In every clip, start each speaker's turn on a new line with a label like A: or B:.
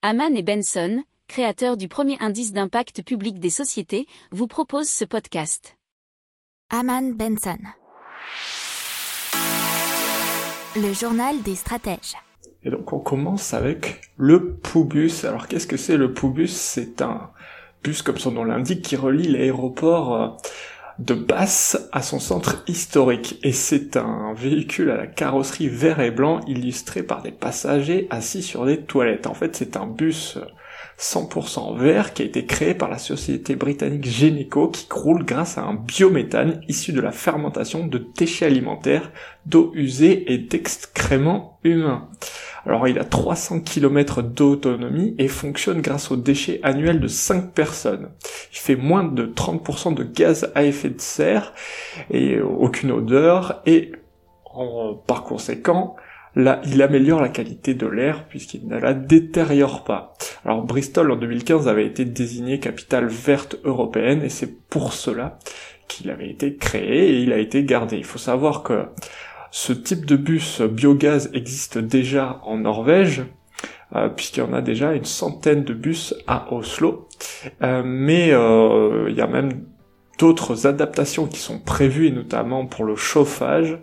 A: Haman et Benson, créateurs du premier indice d'impact public des sociétés, vous proposent ce podcast.
B: Haman Benson. Le journal des stratèges.
C: Et donc on commence avec le Poubus. Alors qu'est-ce que c'est le Poubus C'est un bus, comme son nom l'indique, qui relie l'aéroport euh, de Basse à son centre historique. Et c'est un véhicule à la carrosserie vert et blanc illustré par des passagers assis sur des toilettes. En fait c'est un bus 100% vert qui a été créé par la société britannique Geneco qui roule grâce à un biométhane issu de la fermentation de déchets alimentaires, d'eau usée et d'excréments humains. Alors il a 300 km d'autonomie et fonctionne grâce aux déchets annuels de 5 personnes. Il fait moins de 30% de gaz à effet de serre et aucune odeur et par conséquent Là, il améliore la qualité de l'air puisqu'il ne la détériore pas. Alors Bristol en 2015 avait été désigné capitale verte européenne et c'est pour cela qu'il avait été créé et il a été gardé. Il faut savoir que ce type de bus biogaz existe déjà en Norvège, euh, puisqu'il y en a déjà une centaine de bus à Oslo. Euh, mais euh, il y a même d'autres adaptations qui sont prévues, notamment pour le chauffage.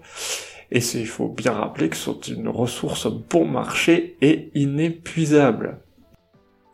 C: Et il faut bien rappeler que c'est une ressource bon marché et inépuisable.